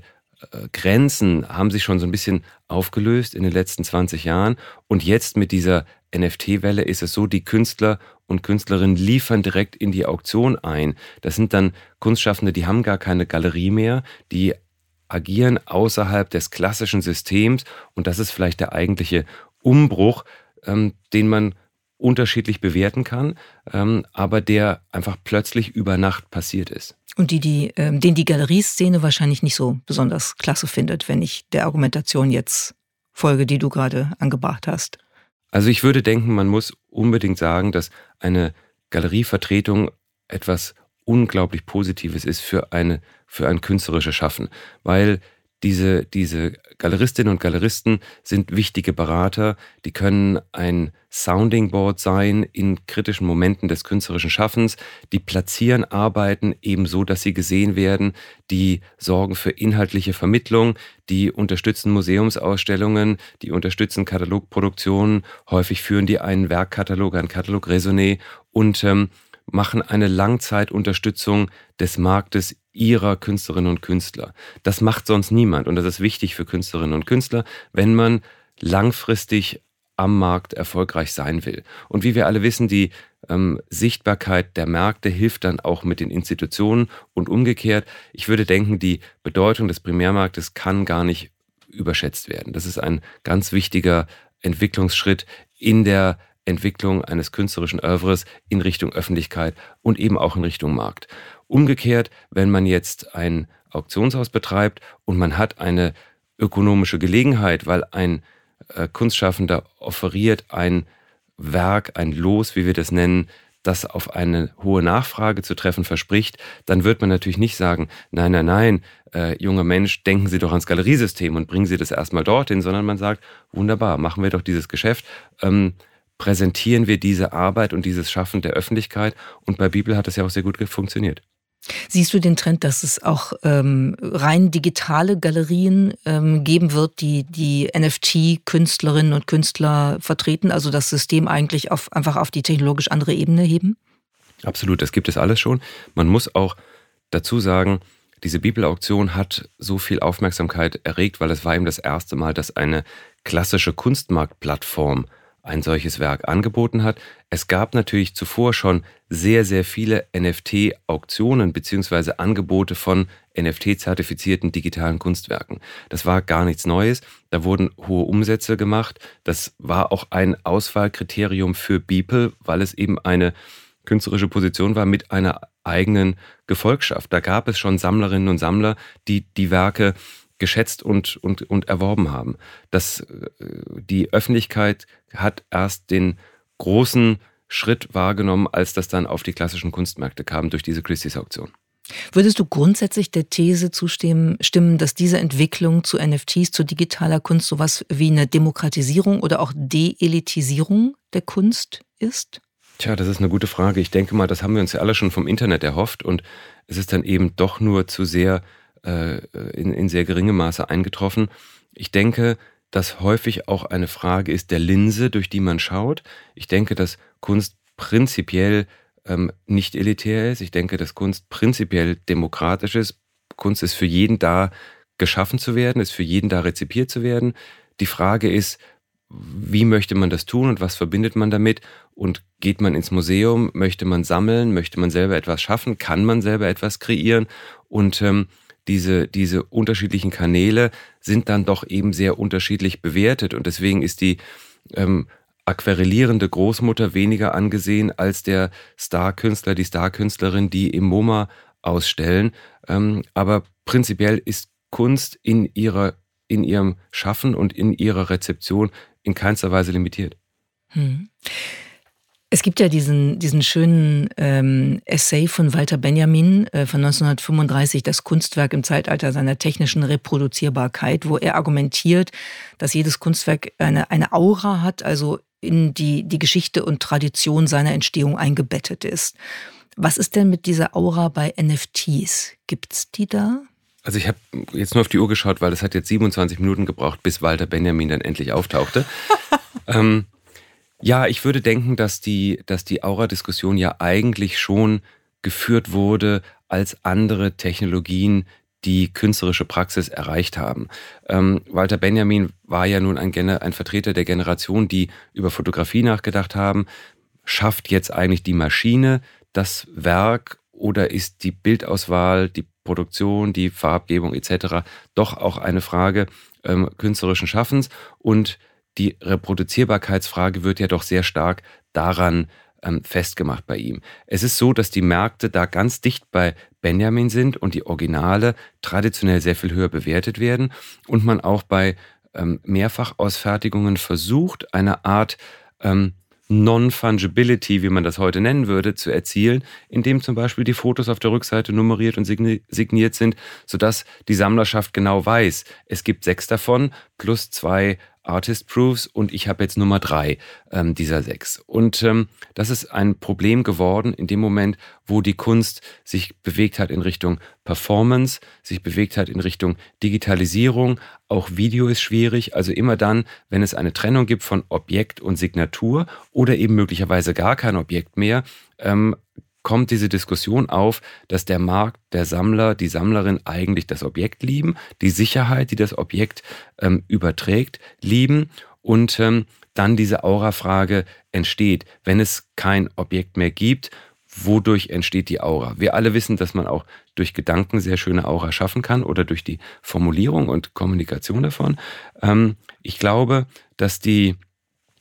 äh, Grenzen haben sich schon so ein bisschen aufgelöst in den letzten 20 Jahren. Und jetzt mit dieser NFT-Welle ist es so, die Künstler und Künstlerinnen liefern direkt in die Auktion ein. Das sind dann Kunstschaffende, die haben gar keine Galerie mehr, die agieren außerhalb des klassischen Systems und das ist vielleicht der eigentliche Umbruch, ähm, den man unterschiedlich bewerten kann, ähm, aber der einfach plötzlich über Nacht passiert ist. Und die, die, ähm, den die Galerieszene wahrscheinlich nicht so besonders klasse findet, wenn ich der Argumentation jetzt folge, die du gerade angebracht hast. Also ich würde denken, man muss unbedingt sagen, dass eine Galerievertretung etwas unglaublich Positives ist für eine für ein künstlerisches Schaffen, weil diese, diese Galeristinnen und Galeristen sind wichtige Berater, die können ein Sounding Board sein in kritischen Momenten des künstlerischen Schaffens, die platzieren Arbeiten ebenso, dass sie gesehen werden, die sorgen für inhaltliche Vermittlung, die unterstützen Museumsausstellungen, die unterstützen Katalogproduktionen, häufig führen die einen Werkkatalog, ein Katalog Raisonné und ähm, machen eine Langzeitunterstützung des Marktes ihrer Künstlerinnen und Künstler. Das macht sonst niemand und das ist wichtig für Künstlerinnen und Künstler, wenn man langfristig am Markt erfolgreich sein will. Und wie wir alle wissen, die ähm, Sichtbarkeit der Märkte hilft dann auch mit den Institutionen und umgekehrt. Ich würde denken, die Bedeutung des Primärmarktes kann gar nicht überschätzt werden. Das ist ein ganz wichtiger Entwicklungsschritt in der Entwicklung eines künstlerischen Oeuvres in Richtung Öffentlichkeit und eben auch in Richtung Markt. Umgekehrt, wenn man jetzt ein Auktionshaus betreibt und man hat eine ökonomische Gelegenheit, weil ein äh, Kunstschaffender offeriert ein Werk, ein Los, wie wir das nennen, das auf eine hohe Nachfrage zu treffen verspricht, dann wird man natürlich nicht sagen, nein, nein, nein, äh, junger Mensch, denken Sie doch ans Galeriesystem und bringen Sie das erstmal dorthin, sondern man sagt, wunderbar, machen wir doch dieses Geschäft. Ähm, präsentieren wir diese Arbeit und dieses Schaffen der Öffentlichkeit. Und bei Bibel hat das ja auch sehr gut funktioniert. Siehst du den Trend, dass es auch ähm, rein digitale Galerien ähm, geben wird, die die NFT-Künstlerinnen und Künstler vertreten, also das System eigentlich auf, einfach auf die technologisch andere Ebene heben? Absolut, das gibt es alles schon. Man muss auch dazu sagen, diese Bibelauktion hat so viel Aufmerksamkeit erregt, weil es war eben das erste Mal, dass eine klassische Kunstmarktplattform ein solches Werk angeboten hat. Es gab natürlich zuvor schon sehr, sehr viele NFT-Auktionen beziehungsweise Angebote von NFT-zertifizierten digitalen Kunstwerken. Das war gar nichts Neues. Da wurden hohe Umsätze gemacht. Das war auch ein Auswahlkriterium für Beeple, weil es eben eine künstlerische Position war mit einer eigenen Gefolgschaft. Da gab es schon Sammlerinnen und Sammler, die die Werke geschätzt und, und, und erworben haben. Das, äh, die Öffentlichkeit hat erst den großen Schritt wahrgenommen, als das dann auf die klassischen Kunstmärkte kam durch diese Christie's Auktion. Würdest du grundsätzlich der These zustimmen, dass diese Entwicklung zu NFTs, zu digitaler Kunst sowas wie eine Demokratisierung oder auch Deelitisierung der Kunst ist? Tja, das ist eine gute Frage. Ich denke mal, das haben wir uns ja alle schon vom Internet erhofft und es ist dann eben doch nur zu sehr in, in sehr geringem Maße eingetroffen. Ich denke, dass häufig auch eine Frage ist der Linse, durch die man schaut. Ich denke, dass Kunst prinzipiell ähm, nicht elitär ist. Ich denke, dass Kunst prinzipiell demokratisch ist. Kunst ist für jeden da, geschaffen zu werden, ist für jeden da rezipiert zu werden. Die Frage ist, wie möchte man das tun und was verbindet man damit? Und geht man ins Museum? Möchte man sammeln? Möchte man selber etwas schaffen? Kann man selber etwas kreieren? Und ähm, diese, diese unterschiedlichen Kanäle sind dann doch eben sehr unterschiedlich bewertet. Und deswegen ist die ähm, aquarellierende Großmutter weniger angesehen als der Starkünstler, die Starkünstlerin, die im MoMA ausstellen. Ähm, aber prinzipiell ist Kunst in ihrer in ihrem Schaffen und in ihrer Rezeption in keinster Weise limitiert. Hm. Es gibt ja diesen, diesen schönen ähm, Essay von Walter Benjamin äh, von 1935, das Kunstwerk im Zeitalter seiner technischen Reproduzierbarkeit, wo er argumentiert, dass jedes Kunstwerk eine, eine Aura hat, also in die, die Geschichte und Tradition seiner Entstehung eingebettet ist. Was ist denn mit dieser Aura bei NFTs? Gibt's die da? Also ich habe jetzt nur auf die Uhr geschaut, weil es hat jetzt 27 Minuten gebraucht, bis Walter Benjamin dann endlich auftauchte. <laughs> ähm, ja, ich würde denken, dass die, dass die Aura-Diskussion ja eigentlich schon geführt wurde, als andere Technologien die künstlerische Praxis erreicht haben. Ähm, Walter Benjamin war ja nun ein, ein Vertreter der Generation, die über Fotografie nachgedacht haben. Schafft jetzt eigentlich die Maschine das Werk oder ist die Bildauswahl, die Produktion, die Farbgebung etc. doch auch eine Frage ähm, künstlerischen Schaffens und die Reproduzierbarkeitsfrage wird ja doch sehr stark daran ähm, festgemacht bei ihm. Es ist so, dass die Märkte da ganz dicht bei Benjamin sind und die Originale traditionell sehr viel höher bewertet werden und man auch bei ähm, Mehrfachausfertigungen versucht, eine Art ähm, Non-Fungibility, wie man das heute nennen würde, zu erzielen, indem zum Beispiel die Fotos auf der Rückseite nummeriert und signiert sind, sodass die Sammlerschaft genau weiß, es gibt sechs davon plus zwei Artist Proofs und ich habe jetzt Nummer drei ähm, dieser sechs. Und ähm, das ist ein Problem geworden in dem Moment, wo die Kunst sich bewegt hat in Richtung Performance, sich bewegt hat in Richtung Digitalisierung. Auch Video ist schwierig. Also immer dann, wenn es eine Trennung gibt von Objekt und Signatur oder eben möglicherweise gar kein Objekt mehr, ähm, kommt diese Diskussion auf, dass der Markt, der Sammler, die Sammlerin eigentlich das Objekt lieben, die Sicherheit, die das Objekt ähm, überträgt, lieben und ähm, dann diese Aura-Frage entsteht, wenn es kein Objekt mehr gibt, wodurch entsteht die Aura? Wir alle wissen, dass man auch durch Gedanken sehr schöne Aura schaffen kann oder durch die Formulierung und Kommunikation davon. Ähm, ich glaube, dass die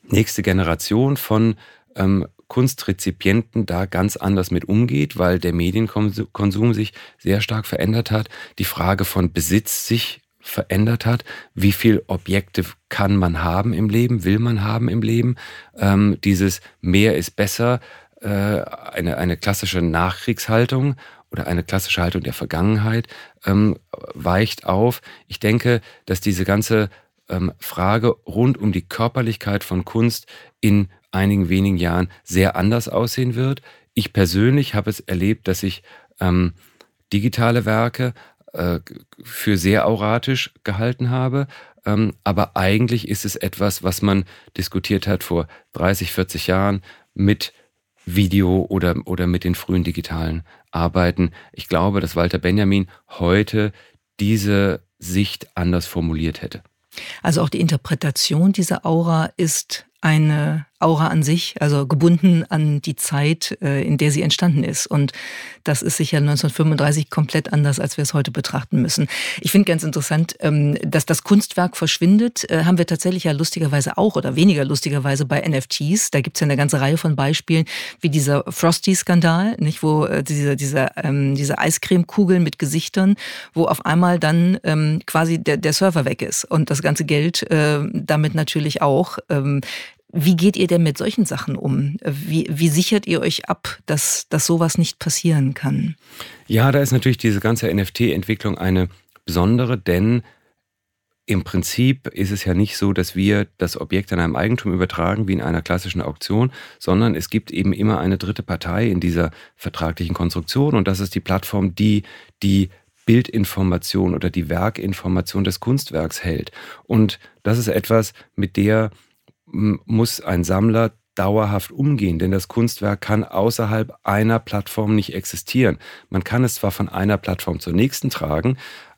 nächste Generation von ähm, Kunstrezipienten da ganz anders mit umgeht, weil der Medienkonsum sich sehr stark verändert hat, die Frage von Besitz sich verändert hat. Wie viele Objekte kann man haben im Leben, will man haben im Leben? Ähm, dieses mehr ist besser, äh, eine, eine klassische Nachkriegshaltung oder eine klassische Haltung der Vergangenheit ähm, weicht auf. Ich denke, dass diese ganze ähm, Frage rund um die Körperlichkeit von Kunst in einigen wenigen Jahren sehr anders aussehen wird. Ich persönlich habe es erlebt, dass ich ähm, digitale Werke äh, für sehr auratisch gehalten habe. Ähm, aber eigentlich ist es etwas, was man diskutiert hat vor 30, 40 Jahren mit Video oder, oder mit den frühen digitalen Arbeiten. Ich glaube, dass Walter Benjamin heute diese Sicht anders formuliert hätte. Also auch die Interpretation dieser Aura ist eine Aura an sich, also gebunden an die Zeit, äh, in der sie entstanden ist. Und das ist sicher 1935 komplett anders, als wir es heute betrachten müssen. Ich finde ganz interessant, ähm, dass das Kunstwerk verschwindet, äh, haben wir tatsächlich ja lustigerweise auch oder weniger lustigerweise bei NFTs. Da gibt es ja eine ganze Reihe von Beispielen, wie dieser Frosty-Skandal, nicht, wo äh, diese, diese, ähm, diese Eiscremekugeln mit Gesichtern, wo auf einmal dann ähm, quasi der, der Server weg ist und das ganze Geld damit natürlich auch. Wie geht ihr denn mit solchen Sachen um? Wie, wie sichert ihr euch ab, dass, dass sowas nicht passieren kann? Ja, da ist natürlich diese ganze NFT-Entwicklung eine besondere, denn im Prinzip ist es ja nicht so, dass wir das Objekt an einem Eigentum übertragen wie in einer klassischen Auktion, sondern es gibt eben immer eine dritte Partei in dieser vertraglichen Konstruktion und das ist die Plattform, die die Bildinformation oder die Werkinformation des Kunstwerks hält. Und das ist etwas, mit der muss ein Sammler dauerhaft umgehen, denn das Kunstwerk kann außerhalb einer Plattform nicht existieren. Man kann es zwar von einer Plattform zur nächsten tragen,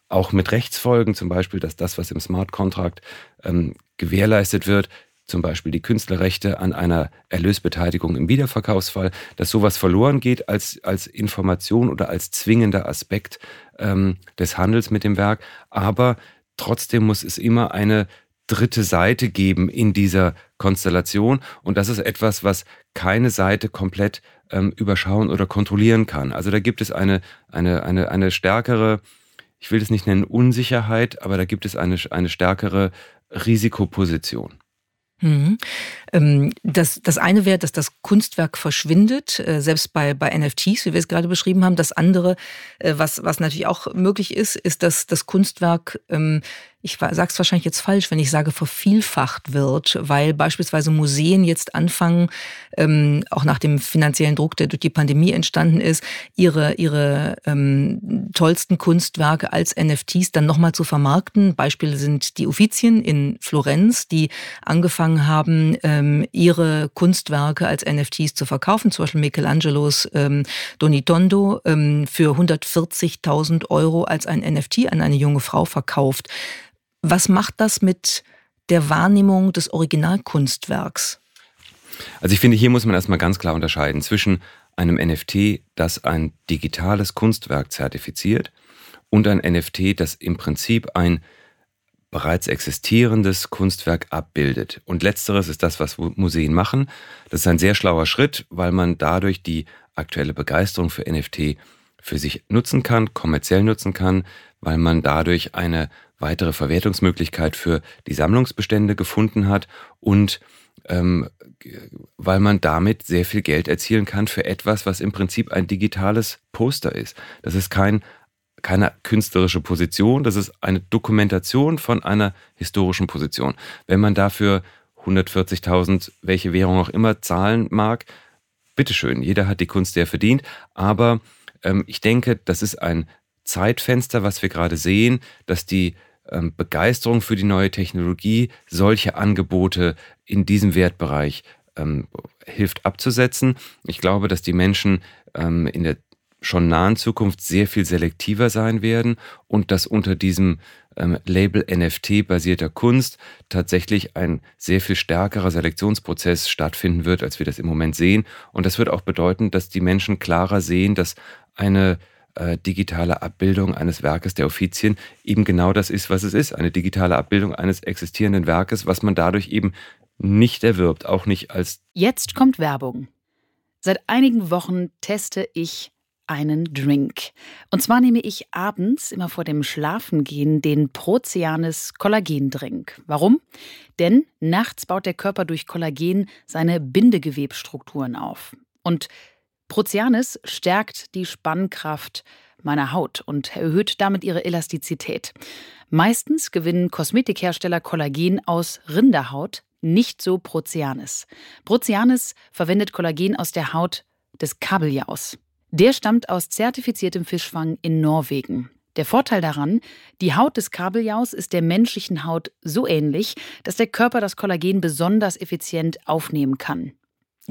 auch mit Rechtsfolgen, zum Beispiel, dass das, was im Smart Contract ähm, gewährleistet wird, zum Beispiel die Künstlerrechte an einer Erlösbeteiligung im Wiederverkaufsfall, dass sowas verloren geht als, als Information oder als zwingender Aspekt ähm, des Handels mit dem Werk. Aber trotzdem muss es immer eine dritte Seite geben in dieser Konstellation. Und das ist etwas, was keine Seite komplett ähm, überschauen oder kontrollieren kann. Also da gibt es eine, eine, eine, eine stärkere, ich will es nicht nennen Unsicherheit, aber da gibt es eine, eine stärkere Risikoposition. Mhm. Ähm, das, das eine wäre, dass das Kunstwerk verschwindet, äh, selbst bei, bei NFTs, wie wir es gerade beschrieben haben. Das andere, äh, was, was natürlich auch möglich ist, ist, dass das Kunstwerk ähm, ich sage es wahrscheinlich jetzt falsch, wenn ich sage, vervielfacht wird, weil beispielsweise Museen jetzt anfangen, ähm, auch nach dem finanziellen Druck, der durch die Pandemie entstanden ist, ihre, ihre ähm, tollsten Kunstwerke als NFTs dann nochmal zu vermarkten. Beispiele sind die Uffizien in Florenz, die angefangen haben, ähm, ihre Kunstwerke als NFTs zu verkaufen, zum Beispiel Michelangelos ähm, Donitondo ähm, für 140.000 Euro als ein NFT an eine junge Frau verkauft. Was macht das mit der Wahrnehmung des Originalkunstwerks? Also ich finde, hier muss man erstmal ganz klar unterscheiden zwischen einem NFT, das ein digitales Kunstwerk zertifiziert und ein NFT, das im Prinzip ein bereits existierendes Kunstwerk abbildet. Und letzteres ist das, was Museen machen. Das ist ein sehr schlauer Schritt, weil man dadurch die aktuelle Begeisterung für NFT für sich nutzen kann, kommerziell nutzen kann, weil man dadurch eine weitere Verwertungsmöglichkeit für die Sammlungsbestände gefunden hat und ähm, weil man damit sehr viel Geld erzielen kann für etwas, was im Prinzip ein digitales Poster ist. Das ist kein keine künstlerische Position, das ist eine Dokumentation von einer historischen Position. Wenn man dafür 140.000, welche Währung auch immer, zahlen mag, bitteschön, jeder hat die Kunst, der verdient, aber ähm, ich denke, das ist ein Zeitfenster, was wir gerade sehen, dass die Begeisterung für die neue Technologie solche Angebote in diesem Wertbereich ähm, hilft abzusetzen. Ich glaube, dass die Menschen ähm, in der schon nahen Zukunft sehr viel selektiver sein werden und dass unter diesem ähm, Label NFT basierter Kunst tatsächlich ein sehr viel stärkerer Selektionsprozess stattfinden wird, als wir das im Moment sehen. Und das wird auch bedeuten, dass die Menschen klarer sehen, dass eine äh, digitale Abbildung eines Werkes der Offizien eben genau das ist, was es ist. Eine digitale Abbildung eines existierenden Werkes, was man dadurch eben nicht erwirbt, auch nicht als. Jetzt kommt Werbung. Seit einigen Wochen teste ich einen Drink. Und zwar nehme ich abends, immer vor dem Schlafengehen, den Proceanis Kollagendrink. Warum? Denn nachts baut der Körper durch Kollagen seine Bindegewebstrukturen auf. Und Proceanis stärkt die Spannkraft meiner Haut und erhöht damit ihre Elastizität. Meistens gewinnen Kosmetikhersteller Kollagen aus Rinderhaut, nicht so Proceanis. Proceanis verwendet Kollagen aus der Haut des Kabeljaus. Der stammt aus zertifiziertem Fischfang in Norwegen. Der Vorteil daran, die Haut des Kabeljaus ist der menschlichen Haut so ähnlich, dass der Körper das Kollagen besonders effizient aufnehmen kann.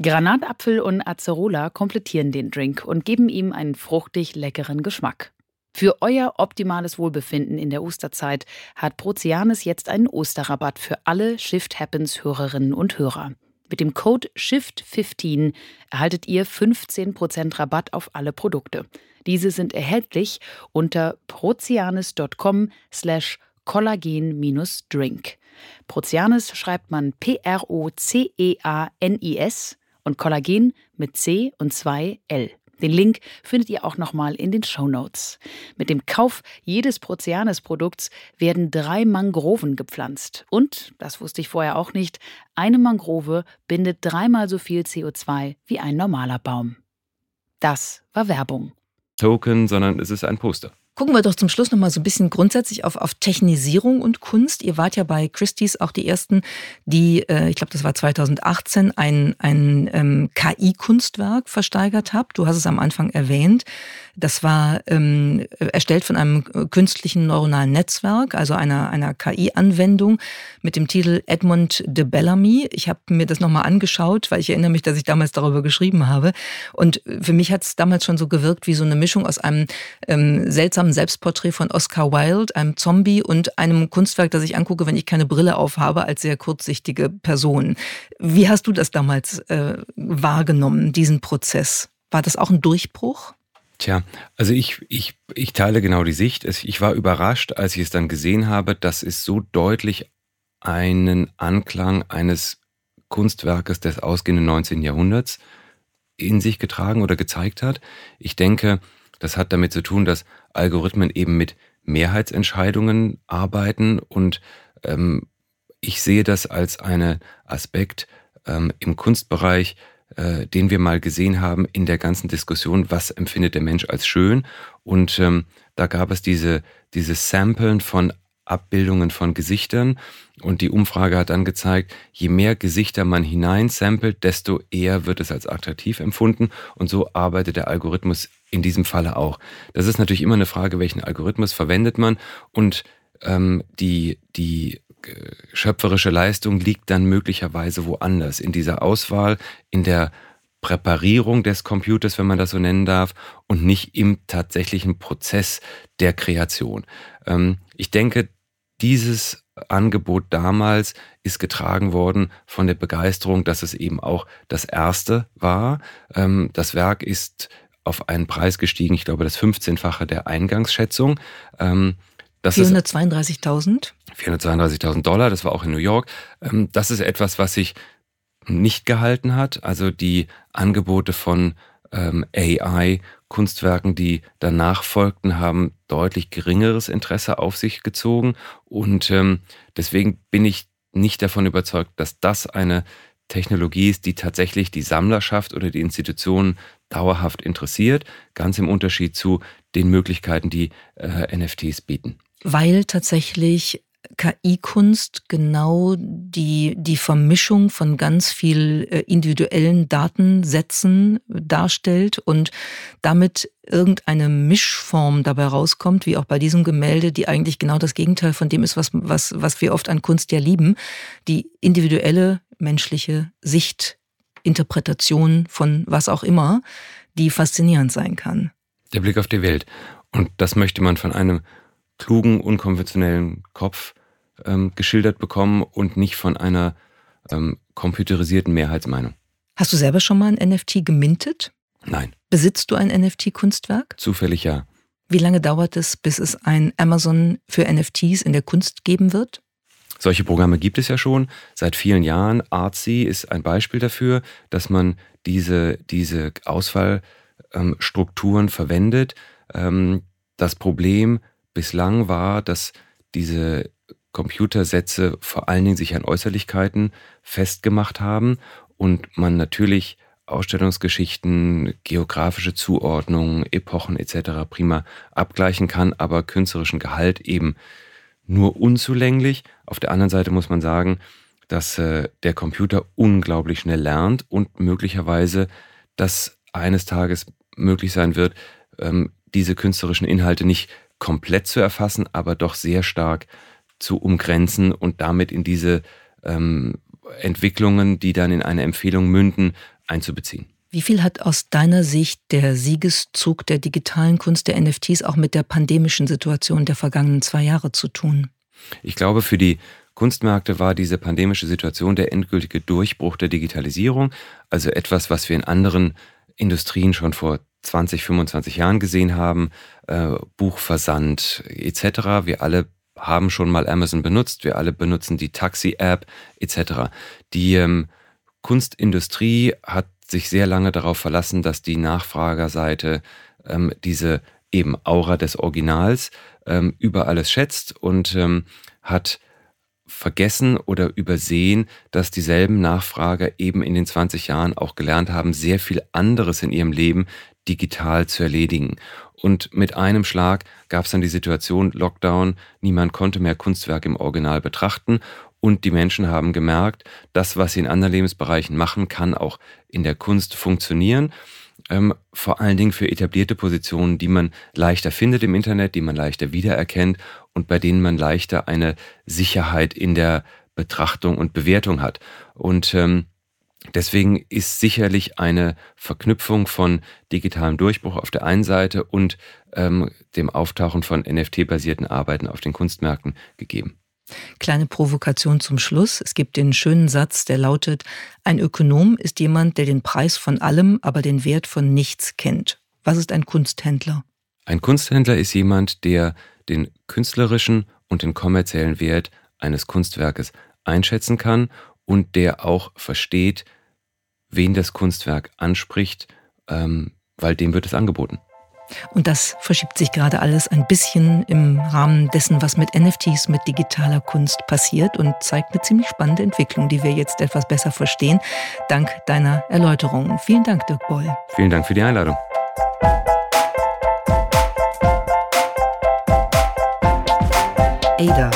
Granatapfel und Acerola komplettieren den Drink und geben ihm einen fruchtig leckeren Geschmack. Für euer optimales Wohlbefinden in der Osterzeit hat Prozianis jetzt einen Osterrabatt für alle Shift Happens Hörerinnen und Hörer. Mit dem Code SHIFT15 erhaltet ihr 15% Rabatt auf alle Produkte. Diese sind erhältlich unter prozianis.com slash kollagen-drink. Prozianis schreibt man P-R-O-C-E-A-N-I-S und Kollagen mit C und zwei L. Den Link findet ihr auch nochmal in den Show Notes. Mit dem Kauf jedes Proceanes-Produkts werden drei Mangroven gepflanzt. Und, das wusste ich vorher auch nicht, eine Mangrove bindet dreimal so viel CO2 wie ein normaler Baum. Das war Werbung. Token, sondern es ist ein Poster. Gucken wir doch zum Schluss noch mal so ein bisschen grundsätzlich auf, auf Technisierung und Kunst. Ihr wart ja bei Christie's auch die ersten, die, äh, ich glaube, das war 2018, ein, ein ähm, KI-Kunstwerk versteigert habt. Du hast es am Anfang erwähnt. Das war ähm, erstellt von einem künstlichen neuronalen Netzwerk, also einer, einer KI-Anwendung mit dem Titel Edmund de Bellamy. Ich habe mir das nochmal angeschaut, weil ich erinnere mich, dass ich damals darüber geschrieben habe. Und für mich hat es damals schon so gewirkt wie so eine Mischung aus einem ähm, seltsamen Selbstporträt von Oscar Wilde, einem Zombie und einem Kunstwerk, das ich angucke, wenn ich keine Brille aufhabe, als sehr kurzsichtige Person. Wie hast du das damals äh, wahrgenommen, diesen Prozess? War das auch ein Durchbruch? Tja, also ich, ich, ich teile genau die Sicht. Ich war überrascht, als ich es dann gesehen habe, dass es so deutlich einen Anklang eines Kunstwerkes des ausgehenden 19. Jahrhunderts in sich getragen oder gezeigt hat. Ich denke, das hat damit zu tun, dass Algorithmen eben mit Mehrheitsentscheidungen arbeiten und ähm, ich sehe das als einen Aspekt ähm, im Kunstbereich, äh, den wir mal gesehen haben in der ganzen Diskussion, was empfindet der Mensch als schön. Und ähm, da gab es diese, dieses Samplen von Abbildungen von Gesichtern. Und die Umfrage hat dann gezeigt, je mehr Gesichter man hineinsampelt, desto eher wird es als attraktiv empfunden. Und so arbeitet der Algorithmus in diesem Falle auch. Das ist natürlich immer eine Frage, welchen Algorithmus verwendet man. Und ähm, die, die schöpferische Leistung liegt dann möglicherweise woanders. In dieser Auswahl, in der Präparierung des Computers, wenn man das so nennen darf, und nicht im tatsächlichen Prozess der Kreation. Ähm, ich denke, dieses Angebot damals ist getragen worden von der Begeisterung, dass es eben auch das erste war. Ähm, das Werk ist auf einen Preis gestiegen, ich glaube das 15-fache der Eingangsschätzung. 432.000? 432.000 Dollar, das war auch in New York. Ähm, das ist etwas, was sich nicht gehalten hat. Also die Angebote von ähm, AI-Kunstwerken, die danach folgten, haben deutlich geringeres Interesse auf sich gezogen. Und ähm, deswegen bin ich nicht davon überzeugt, dass das eine Technologie ist, die tatsächlich die Sammlerschaft oder die Institutionen dauerhaft interessiert, ganz im Unterschied zu den Möglichkeiten, die äh, NFTs bieten. Weil tatsächlich KI-Kunst genau die, die Vermischung von ganz viel äh, individuellen Datensätzen darstellt und damit irgendeine Mischform dabei rauskommt, wie auch bei diesem Gemälde, die eigentlich genau das Gegenteil von dem ist, was, was, was wir oft an Kunst ja lieben, die individuelle menschliche Sicht, Interpretation von was auch immer, die faszinierend sein kann. Der Blick auf die Welt. Und das möchte man von einem klugen, unkonventionellen Kopf ähm, geschildert bekommen und nicht von einer ähm, computerisierten Mehrheitsmeinung. Hast du selber schon mal ein NFT gemintet? Nein. Besitzt du ein NFT-Kunstwerk? Zufällig ja. Wie lange dauert es, bis es ein Amazon für NFTs in der Kunst geben wird? Solche Programme gibt es ja schon seit vielen Jahren. Artsy ist ein Beispiel dafür, dass man diese, diese Auswahlstrukturen ähm, verwendet. Ähm, das Problem bislang war, dass diese Computersätze vor allen Dingen sich an Äußerlichkeiten festgemacht haben und man natürlich Ausstellungsgeschichten, geografische Zuordnungen, Epochen etc. prima abgleichen kann, aber künstlerischen Gehalt eben nur unzulänglich. Auf der anderen Seite muss man sagen, dass äh, der Computer unglaublich schnell lernt und möglicherweise das eines Tages möglich sein wird, ähm, diese künstlerischen Inhalte nicht komplett zu erfassen, aber doch sehr stark zu umgrenzen und damit in diese ähm, Entwicklungen, die dann in eine Empfehlung münden, einzubeziehen. Wie viel hat aus deiner Sicht der Siegeszug der digitalen Kunst der NFTs auch mit der pandemischen Situation der vergangenen zwei Jahre zu tun? Ich glaube, für die Kunstmärkte war diese pandemische Situation der endgültige Durchbruch der Digitalisierung, also etwas, was wir in anderen Industrien schon vor 20, 25 Jahren gesehen haben, äh, Buchversand etc. Wir alle haben schon mal Amazon benutzt, wir alle benutzen die Taxi-App etc. Die ähm, Kunstindustrie hat sich sehr lange darauf verlassen, dass die Nachfragerseite ähm, diese eben Aura des Originals ähm, über alles schätzt und ähm, hat vergessen oder übersehen, dass dieselben Nachfrager eben in den 20 Jahren auch gelernt haben, sehr viel anderes in ihrem Leben digital zu erledigen. Und mit einem Schlag gab es dann die Situation, Lockdown, niemand konnte mehr Kunstwerk im Original betrachten und die Menschen haben gemerkt, das, was sie in anderen Lebensbereichen machen, kann auch in der Kunst funktionieren. Ähm, vor allen Dingen für etablierte Positionen, die man leichter findet im Internet, die man leichter wiedererkennt und bei denen man leichter eine Sicherheit in der Betrachtung und Bewertung hat. Und ähm, Deswegen ist sicherlich eine Verknüpfung von digitalem Durchbruch auf der einen Seite und ähm, dem Auftauchen von NFT-basierten Arbeiten auf den Kunstmärkten gegeben. Kleine Provokation zum Schluss. Es gibt den schönen Satz, der lautet, ein Ökonom ist jemand, der den Preis von allem, aber den Wert von nichts kennt. Was ist ein Kunsthändler? Ein Kunsthändler ist jemand, der den künstlerischen und den kommerziellen Wert eines Kunstwerkes einschätzen kann und der auch versteht, wen das Kunstwerk anspricht, ähm, weil dem wird es angeboten. Und das verschiebt sich gerade alles ein bisschen im Rahmen dessen, was mit NFTs, mit digitaler Kunst passiert und zeigt eine ziemlich spannende Entwicklung, die wir jetzt etwas besser verstehen, dank deiner Erläuterungen. Vielen Dank, Dirk Boll. Vielen Dank für die Einladung. Ada.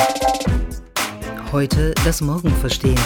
Heute das Morgen verstehen.